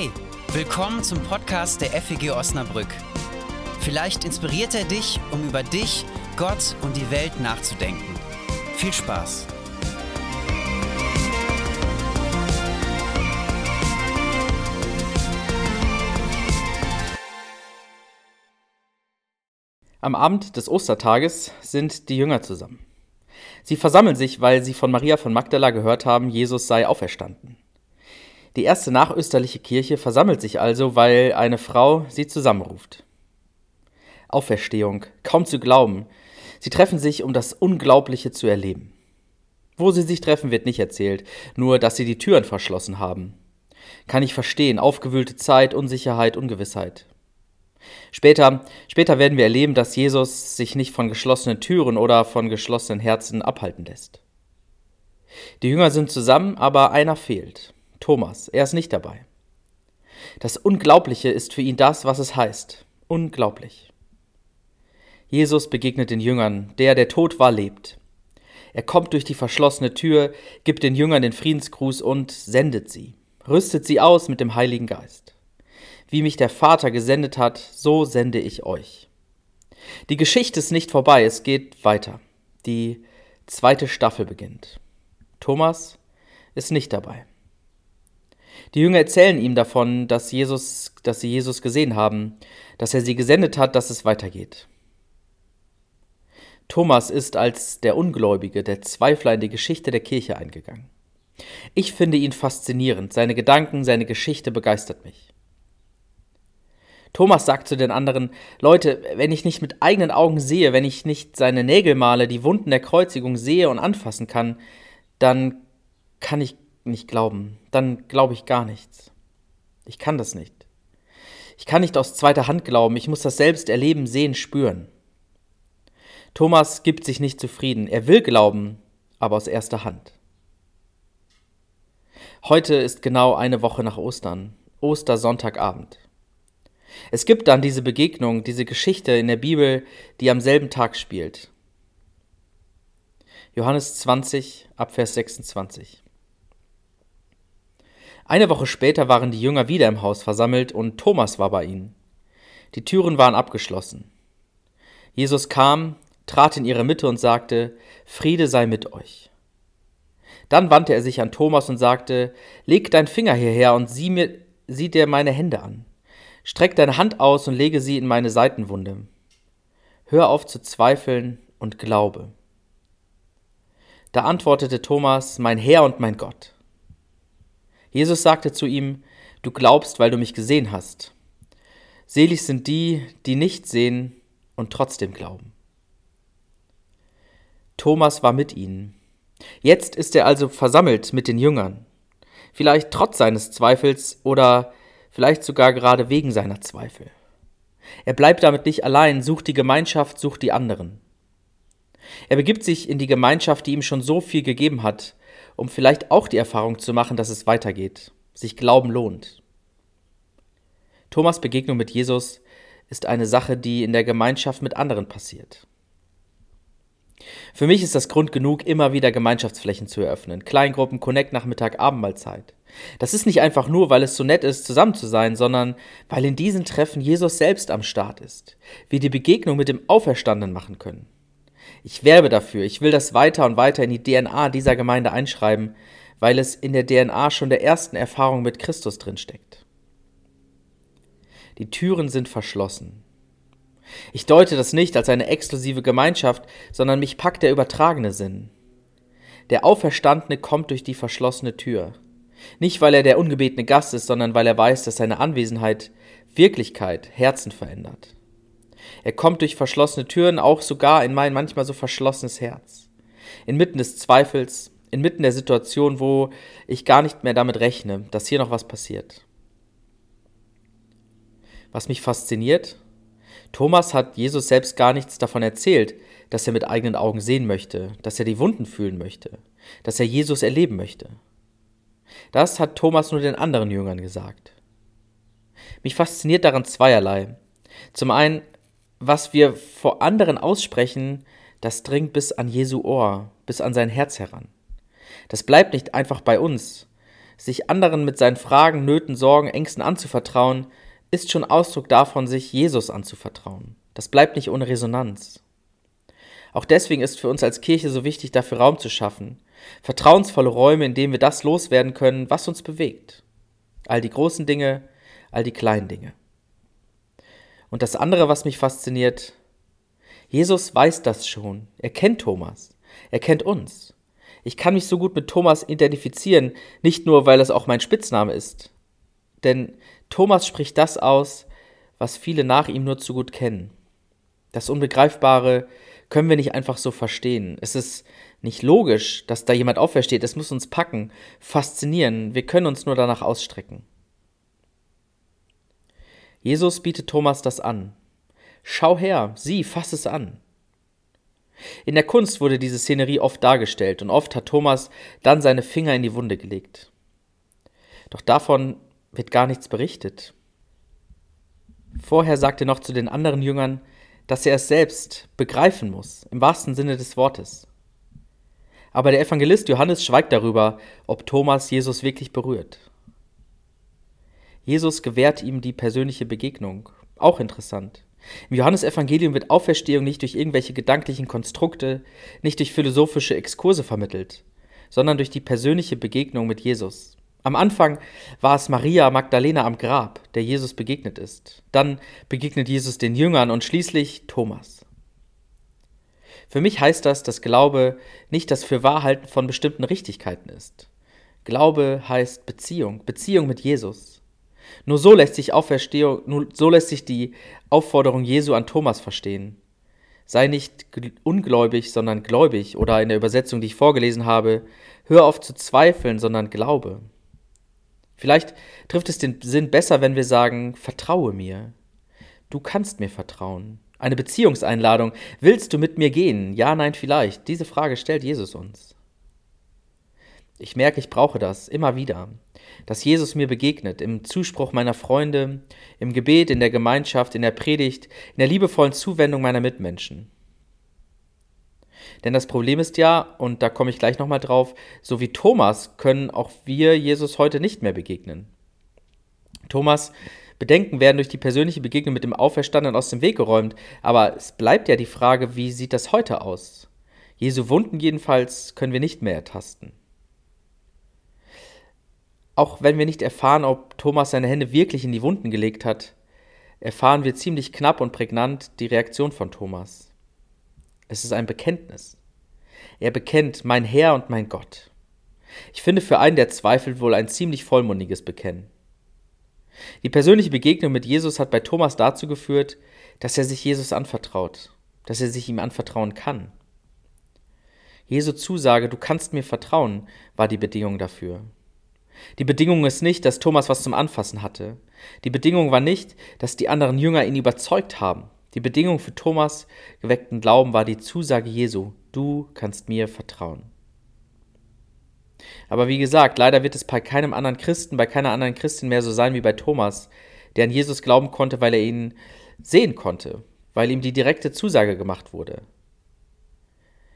Hey, willkommen zum Podcast der FEG Osnabrück. Vielleicht inspiriert er dich, um über dich, Gott und die Welt nachzudenken. Viel Spaß! Am Abend des Ostertages sind die Jünger zusammen. Sie versammeln sich, weil sie von Maria von Magdala gehört haben, Jesus sei auferstanden. Die erste nachösterliche Kirche versammelt sich also, weil eine Frau sie zusammenruft. Auferstehung, kaum zu glauben. Sie treffen sich, um das Unglaubliche zu erleben. Wo sie sich treffen, wird nicht erzählt, nur dass sie die Türen verschlossen haben. Kann ich verstehen, aufgewühlte Zeit, Unsicherheit, Ungewissheit. Später, später werden wir erleben, dass Jesus sich nicht von geschlossenen Türen oder von geschlossenen Herzen abhalten lässt. Die Jünger sind zusammen, aber einer fehlt. Thomas, er ist nicht dabei. Das Unglaubliche ist für ihn das, was es heißt. Unglaublich. Jesus begegnet den Jüngern, der, der tot war, lebt. Er kommt durch die verschlossene Tür, gibt den Jüngern den Friedensgruß und sendet sie, rüstet sie aus mit dem Heiligen Geist. Wie mich der Vater gesendet hat, so sende ich euch. Die Geschichte ist nicht vorbei, es geht weiter. Die zweite Staffel beginnt. Thomas ist nicht dabei. Die Jünger erzählen ihm davon, dass, Jesus, dass sie Jesus gesehen haben, dass er sie gesendet hat, dass es weitergeht. Thomas ist als der Ungläubige, der Zweifler in die Geschichte der Kirche eingegangen. Ich finde ihn faszinierend, seine Gedanken, seine Geschichte begeistert mich. Thomas sagt zu den anderen, Leute, wenn ich nicht mit eigenen Augen sehe, wenn ich nicht seine Nägel male, die Wunden der Kreuzigung sehe und anfassen kann, dann kann ich nicht glauben, dann glaube ich gar nichts. Ich kann das nicht. Ich kann nicht aus zweiter Hand glauben, ich muss das selbst erleben, sehen, spüren. Thomas gibt sich nicht zufrieden, er will glauben, aber aus erster Hand. Heute ist genau eine Woche nach Ostern, Ostersonntagabend. Es gibt dann diese Begegnung, diese Geschichte in der Bibel, die am selben Tag spielt. Johannes 20, Abvers 26. Eine Woche später waren die Jünger wieder im Haus versammelt und Thomas war bei ihnen. Die Türen waren abgeschlossen. Jesus kam, trat in ihre Mitte und sagte, Friede sei mit euch. Dann wandte er sich an Thomas und sagte, Leg dein Finger hierher und sieh, mir, sieh dir meine Hände an. Streck deine Hand aus und lege sie in meine Seitenwunde. Hör auf zu zweifeln und glaube. Da antwortete Thomas, Mein Herr und mein Gott. Jesus sagte zu ihm, Du glaubst, weil du mich gesehen hast. Selig sind die, die nicht sehen und trotzdem glauben. Thomas war mit ihnen. Jetzt ist er also versammelt mit den Jüngern. Vielleicht trotz seines Zweifels oder vielleicht sogar gerade wegen seiner Zweifel. Er bleibt damit nicht allein, sucht die Gemeinschaft, sucht die anderen. Er begibt sich in die Gemeinschaft, die ihm schon so viel gegeben hat, um vielleicht auch die Erfahrung zu machen, dass es weitergeht, sich Glauben lohnt. Thomas Begegnung mit Jesus ist eine Sache, die in der Gemeinschaft mit anderen passiert. Für mich ist das Grund genug, immer wieder Gemeinschaftsflächen zu eröffnen. Kleingruppen, Connect, Nachmittag, Abendmahlzeit. Das ist nicht einfach nur, weil es so nett ist, zusammen zu sein, sondern weil in diesen Treffen Jesus selbst am Start ist. Wir die Begegnung mit dem Auferstandenen machen können. Ich werbe dafür, ich will das weiter und weiter in die DNA dieser Gemeinde einschreiben, weil es in der DNA schon der ersten Erfahrung mit Christus drinsteckt. Die Türen sind verschlossen. Ich deute das nicht als eine exklusive Gemeinschaft, sondern mich packt der übertragene Sinn. Der Auferstandene kommt durch die verschlossene Tür. Nicht, weil er der ungebetene Gast ist, sondern weil er weiß, dass seine Anwesenheit Wirklichkeit, Herzen verändert. Er kommt durch verschlossene Türen auch sogar in mein manchmal so verschlossenes Herz. Inmitten des Zweifels, inmitten der Situation, wo ich gar nicht mehr damit rechne, dass hier noch was passiert. Was mich fasziniert, Thomas hat Jesus selbst gar nichts davon erzählt, dass er mit eigenen Augen sehen möchte, dass er die Wunden fühlen möchte, dass er Jesus erleben möchte. Das hat Thomas nur den anderen Jüngern gesagt. Mich fasziniert daran zweierlei. Zum einen was wir vor anderen aussprechen, das dringt bis an Jesu Ohr, bis an sein Herz heran. Das bleibt nicht einfach bei uns, sich anderen mit seinen Fragen, Nöten, Sorgen, Ängsten anzuvertrauen, ist schon Ausdruck davon, sich Jesus anzuvertrauen. Das bleibt nicht ohne Resonanz. Auch deswegen ist für uns als Kirche so wichtig, dafür Raum zu schaffen. Vertrauensvolle Räume, in denen wir das loswerden können, was uns bewegt. All die großen Dinge, all die kleinen Dinge. Und das andere, was mich fasziniert, Jesus weiß das schon. Er kennt Thomas. Er kennt uns. Ich kann mich so gut mit Thomas identifizieren, nicht nur, weil es auch mein Spitzname ist. Denn Thomas spricht das aus, was viele nach ihm nur zu gut kennen. Das Unbegreifbare können wir nicht einfach so verstehen. Es ist nicht logisch, dass da jemand aufersteht. Es muss uns packen, faszinieren. Wir können uns nur danach ausstrecken. Jesus bietet Thomas das an. Schau her, sieh, fass es an. In der Kunst wurde diese Szenerie oft dargestellt und oft hat Thomas dann seine Finger in die Wunde gelegt. Doch davon wird gar nichts berichtet. Vorher sagt er noch zu den anderen Jüngern, dass er es selbst begreifen muss, im wahrsten Sinne des Wortes. Aber der Evangelist Johannes schweigt darüber, ob Thomas Jesus wirklich berührt. Jesus gewährt ihm die persönliche Begegnung. Auch interessant. Im Johannesevangelium wird Auferstehung nicht durch irgendwelche gedanklichen Konstrukte, nicht durch philosophische Exkurse vermittelt, sondern durch die persönliche Begegnung mit Jesus. Am Anfang war es Maria Magdalena am Grab, der Jesus begegnet ist. Dann begegnet Jesus den Jüngern und schließlich Thomas. Für mich heißt das, dass Glaube nicht das Fürwahrhalten von bestimmten Richtigkeiten ist. Glaube heißt Beziehung, Beziehung mit Jesus. Nur so lässt sich Auferstehung, nur so lässt sich die Aufforderung Jesu an Thomas verstehen. Sei nicht ungläubig, sondern gläubig, oder in der Übersetzung, die ich vorgelesen habe, hör auf zu zweifeln, sondern glaube. Vielleicht trifft es den Sinn besser, wenn wir sagen, vertraue mir. Du kannst mir vertrauen. Eine Beziehungseinladung. Willst du mit mir gehen? Ja, nein, vielleicht. Diese Frage stellt Jesus uns. Ich merke, ich brauche das immer wieder, dass Jesus mir begegnet, im Zuspruch meiner Freunde, im Gebet, in der Gemeinschaft, in der Predigt, in der liebevollen Zuwendung meiner Mitmenschen. Denn das Problem ist ja, und da komme ich gleich nochmal drauf, so wie Thomas können auch wir Jesus heute nicht mehr begegnen. Thomas Bedenken werden durch die persönliche Begegnung mit dem Auferstandenen aus dem Weg geräumt, aber es bleibt ja die Frage, wie sieht das heute aus? Jesu Wunden jedenfalls können wir nicht mehr ertasten. Auch wenn wir nicht erfahren, ob Thomas seine Hände wirklich in die Wunden gelegt hat, erfahren wir ziemlich knapp und prägnant die Reaktion von Thomas. Es ist ein Bekenntnis. Er bekennt mein Herr und mein Gott. Ich finde für einen, der zweifelt, wohl ein ziemlich vollmundiges Bekennen. Die persönliche Begegnung mit Jesus hat bei Thomas dazu geführt, dass er sich Jesus anvertraut, dass er sich ihm anvertrauen kann. Jesu Zusage, du kannst mir vertrauen, war die Bedingung dafür. Die Bedingung ist nicht, dass Thomas was zum Anfassen hatte. Die Bedingung war nicht, dass die anderen Jünger ihn überzeugt haben. Die Bedingung für Thomas geweckten Glauben war die Zusage Jesu, du kannst mir vertrauen. Aber wie gesagt, leider wird es bei keinem anderen Christen, bei keiner anderen Christin mehr so sein wie bei Thomas, der an Jesus glauben konnte, weil er ihn sehen konnte, weil ihm die direkte Zusage gemacht wurde.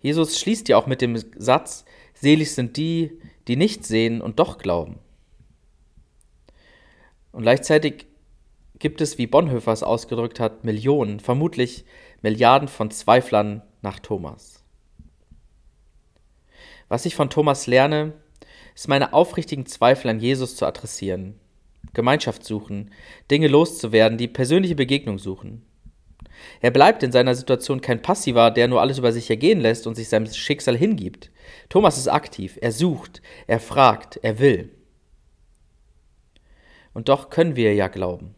Jesus schließt ja auch mit dem Satz, selig sind die, die nicht sehen und doch glauben. Und gleichzeitig gibt es, wie Bonhoeffer es ausgedrückt hat, Millionen, vermutlich Milliarden von Zweiflern nach Thomas. Was ich von Thomas lerne, ist meine aufrichtigen Zweifel an Jesus zu adressieren, Gemeinschaft suchen, Dinge loszuwerden, die persönliche Begegnung suchen. Er bleibt in seiner Situation kein Passiver, der nur alles über sich ergehen lässt und sich seinem Schicksal hingibt. Thomas ist aktiv, er sucht, er fragt, er will. Und doch können wir ja glauben.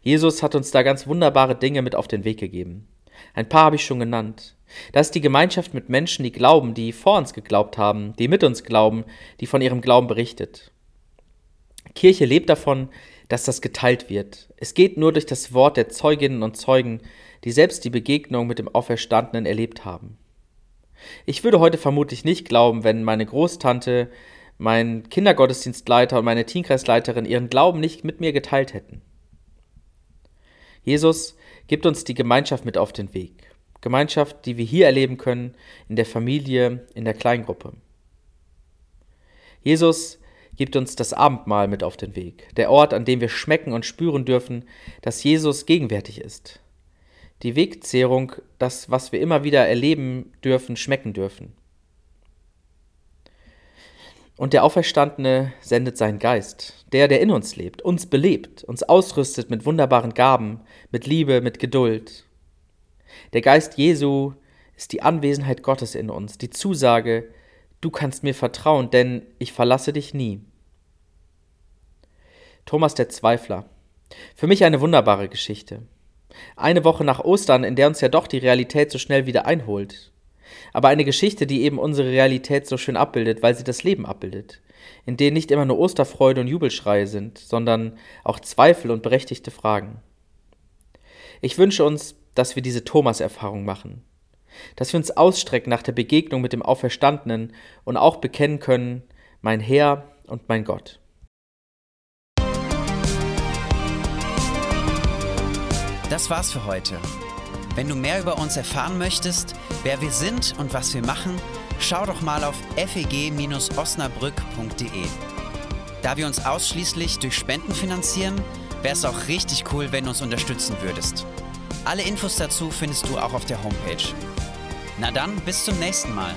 Jesus hat uns da ganz wunderbare Dinge mit auf den Weg gegeben. Ein paar habe ich schon genannt. Das ist die Gemeinschaft mit Menschen, die glauben, die vor uns geglaubt haben, die mit uns glauben, die von ihrem Glauben berichtet. Kirche lebt davon, dass das geteilt wird. Es geht nur durch das Wort der Zeuginnen und Zeugen, die selbst die Begegnung mit dem Auferstandenen erlebt haben. Ich würde heute vermutlich nicht glauben, wenn meine Großtante, mein Kindergottesdienstleiter und meine Teamkreisleiterin ihren Glauben nicht mit mir geteilt hätten. Jesus gibt uns die Gemeinschaft mit auf den Weg. Gemeinschaft, die wir hier erleben können, in der Familie, in der Kleingruppe. Jesus gibt uns das Abendmahl mit auf den Weg, der Ort, an dem wir schmecken und spüren dürfen, dass Jesus gegenwärtig ist. Die Wegzehrung, das, was wir immer wieder erleben dürfen, schmecken dürfen. Und der Auferstandene sendet seinen Geist, der, der in uns lebt, uns belebt, uns ausrüstet mit wunderbaren Gaben, mit Liebe, mit Geduld. Der Geist Jesu ist die Anwesenheit Gottes in uns, die Zusage, du kannst mir vertrauen, denn ich verlasse dich nie. Thomas der Zweifler. Für mich eine wunderbare Geschichte. Eine Woche nach Ostern, in der uns ja doch die Realität so schnell wieder einholt. Aber eine Geschichte, die eben unsere Realität so schön abbildet, weil sie das Leben abbildet, in denen nicht immer nur Osterfreude und Jubelschreie sind, sondern auch Zweifel und berechtigte Fragen. Ich wünsche uns, dass wir diese Thomas-Erfahrung machen, dass wir uns ausstrecken nach der Begegnung mit dem Auferstandenen und auch bekennen können, mein Herr und mein Gott. Das war's für heute. Wenn du mehr über uns erfahren möchtest, wer wir sind und was wir machen, schau doch mal auf feg-osnabrück.de. Da wir uns ausschließlich durch Spenden finanzieren, wäre es auch richtig cool, wenn du uns unterstützen würdest. Alle Infos dazu findest du auch auf der Homepage. Na dann, bis zum nächsten Mal.